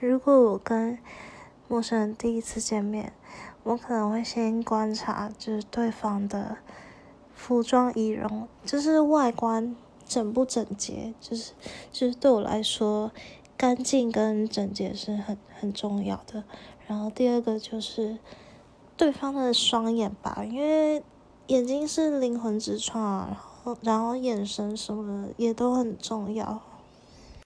如果我跟陌生人第一次见面，我可能会先观察，就是对方的服装仪容，就是外观整不整洁，就是就是对我来说干净跟整洁是很很重要的，然后第二个就是对方的双眼吧，因为眼睛是灵魂之窗啊，然后然后眼神什么的也都很重要。